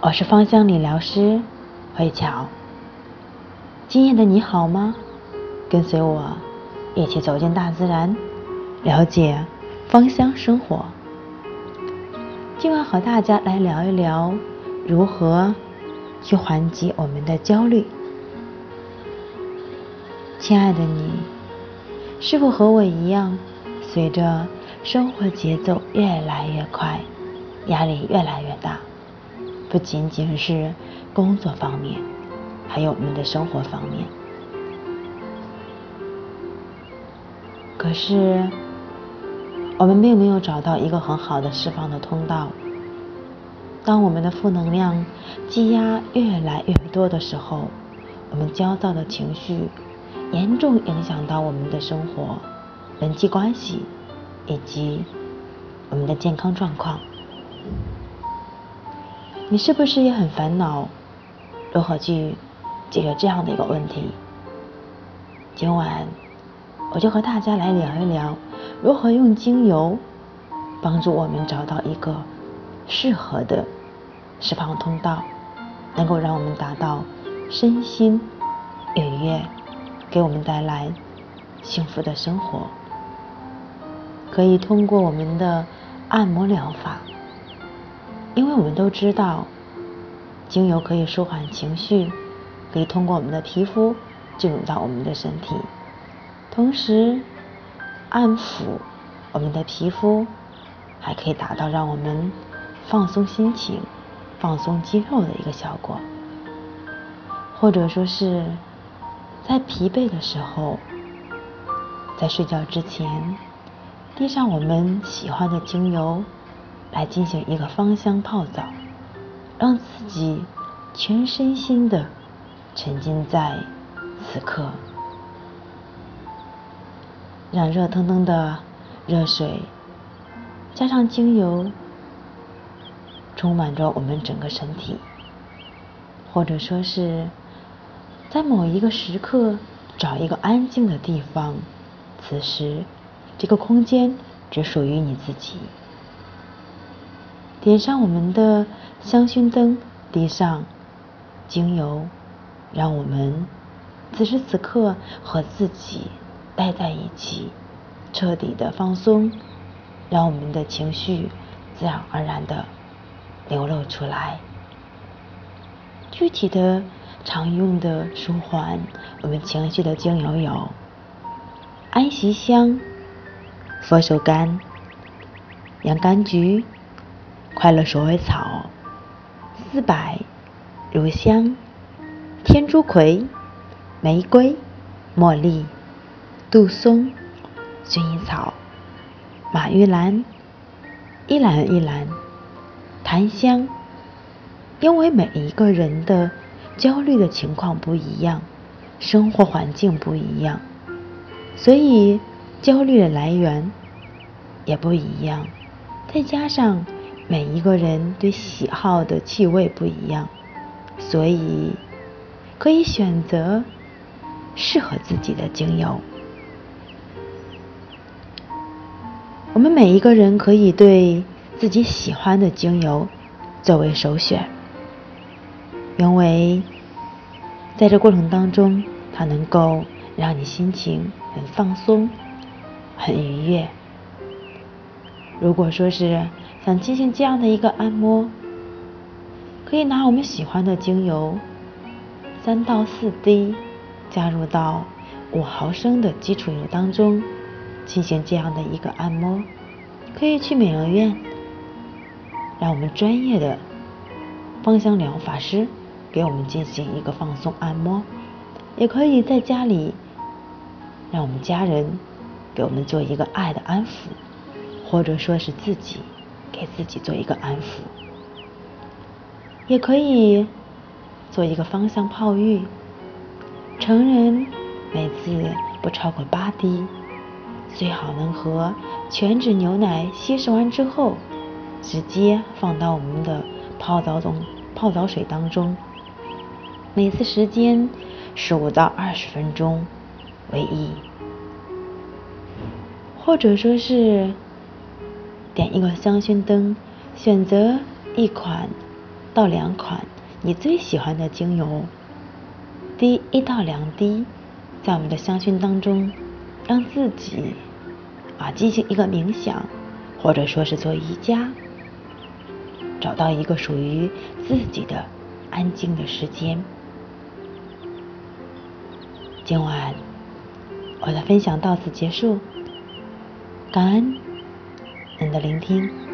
我是芳香理疗师慧巧。今夜的你好吗？跟随我一起走进大自然，了解芳香生活。今晚和大家来聊一聊如何去缓解我们的焦虑。亲爱的你，是否和我一样，随着生活节奏越来越快，压力越来越大？不仅仅是工作方面，还有我们的生活方面。可是，我们并没有找到一个很好的释放的通道。当我们的负能量积压越来越多的时候，我们焦躁的情绪严重影响到我们的生活、人际关系以及我们的健康状况。你是不是也很烦恼，如何去解决这样的一个问题？今晚我就和大家来聊一聊，如何用精油帮助我们找到一个适合的释放通道，能够让我们达到身心愉悦，给我们带来幸福的生活。可以通过我们的按摩疗法。因为我们都知道，精油可以舒缓情绪，可以通过我们的皮肤进入到我们的身体，同时安抚我们的皮肤，还可以达到让我们放松心情、放松肌肉的一个效果。或者说是在疲惫的时候，在睡觉之前滴上我们喜欢的精油。来进行一个芳香泡澡，让自己全身心的沉浸在此刻，让热腾腾的热水加上精油，充满着我们整个身体，或者说是在某一个时刻找一个安静的地方，此时这个空间只属于你自己。点上我们的香薰灯，滴上精油，让我们此时此刻和自己待在一起，彻底的放松，让我们的情绪自然而然的流露出来。具体的常用的舒缓我们情绪的精油有安息香、佛手柑、洋甘菊。快乐鼠尾草、丝柏、乳香、天竺葵、玫瑰、茉莉、杜松、薰衣草、马玉兰、一兰一兰、檀香。因为每一个人的焦虑的情况不一样，生活环境不一样，所以焦虑的来源也不一样。再加上。每一个人对喜好的气味不一样，所以可以选择适合自己的精油。我们每一个人可以对自己喜欢的精油作为首选，因为在这过程当中，它能够让你心情很放松、很愉悦。如果说是。想进行这样的一个按摩，可以拿我们喜欢的精油三到四滴，加入到五毫升的基础油当中，进行这样的一个按摩。可以去美容院，让我们专业的芳香疗法师给我们进行一个放松按摩，也可以在家里，让我们家人给我们做一个爱的安抚，或者说是自己。给自己做一个安抚，也可以做一个芳香泡浴。成人每次不超过八滴，最好能和全脂牛奶稀释完之后，直接放到我们的泡澡中泡澡水当中。每次时间十五到二十分钟为宜，或者说是。点一个香薰灯，选择一款到两款你最喜欢的精油，滴一到两滴，在我们的香薰当中，让自己啊进行一个冥想，或者说是做瑜伽，找到一个属于自己的安静的时间。今晚我的分享到此结束，感恩您的聆听。